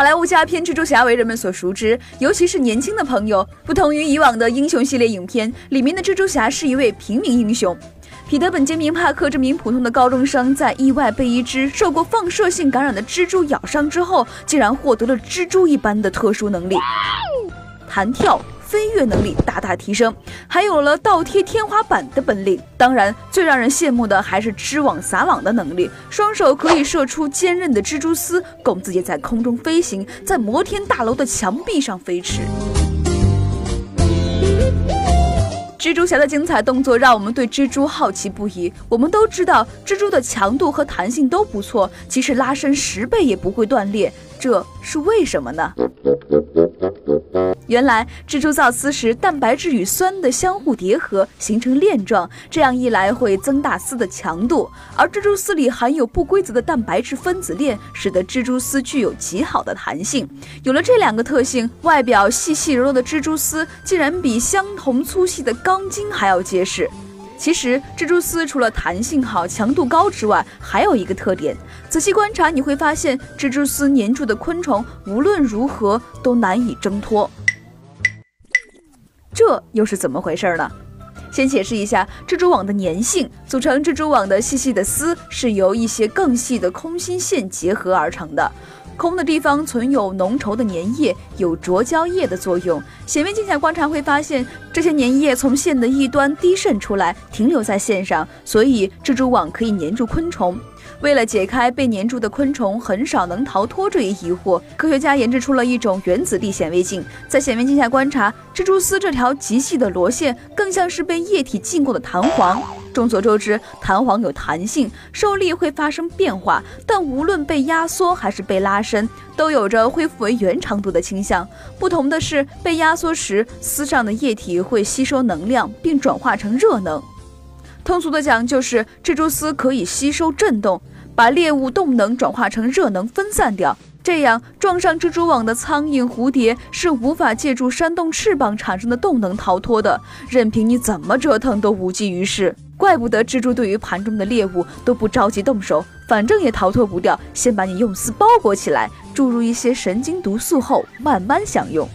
好莱坞佳片《蜘蛛侠》为人们所熟知，尤其是年轻的朋友。不同于以往的英雄系列影片，里面的蜘蛛侠是一位平民英雄。彼得·本杰明·帕克这名普通的高中生，在意外被一只受过放射性感染的蜘蛛咬伤之后，竟然获得了蜘蛛一般的特殊能力——弹跳。飞跃能力大大提升，还有了倒贴天花板的本领。当然，最让人羡慕的还是织网撒网的能力，双手可以射出坚韧的蜘蛛丝，供自己在空中飞行，在摩天大楼的墙壁上飞驰。蜘蛛侠的精彩动作让我们对蜘蛛好奇不已。我们都知道，蜘蛛的强度和弹性都不错，即使拉伸十倍也不会断裂，这是为什么呢？原来蜘蛛造丝时，蛋白质与酸的相互叠合形成链状，这样一来会增大丝的强度。而蜘蛛丝里含有不规则的蛋白质分子链，使得蜘蛛丝具有极好的弹性。有了这两个特性，外表细细柔柔的蜘蛛丝竟然比相同粗细的钢筋还要结实。其实，蜘蛛丝除了弹性好、强度高之外，还有一个特点。仔细观察，你会发现蜘蛛丝粘住的昆虫无论如何都难以挣脱。这又是怎么回事呢？先解释一下蜘蛛网的粘性。组成蜘蛛网的细细的丝是由一些更细的空心线结合而成的。空的地方存有浓稠的粘液，有着胶液的作用。显微镜下观察会发现，这些粘液从线的一端滴渗出来，停留在线上，所以蜘蛛网可以粘住昆虫。为了解开被粘住的昆虫很少能逃脱这一疑惑，科学家研制出了一种原子力显微镜。在显微镜下观察，蜘蛛丝这条极细的螺线更像是被液体浸过的弹簧。众所周知，弹簧有弹性，受力会发生变化，但无论被压缩还是被拉伸，都有着恢复为原长度的倾向。不同的是，被压缩时，丝上的液体会吸收能量并转化成热能。通俗的讲，就是蜘蛛丝可以吸收震动。把猎物动能转化成热能分散掉，这样撞上蜘蛛网的苍蝇、蝴蝶是无法借助扇动翅膀产生的动能逃脱的，任凭你怎么折腾都无济于事。怪不得蜘蛛对于盘中的猎物都不着急动手，反正也逃脱不掉，先把你用丝包裹起来，注入一些神经毒素后慢慢享用。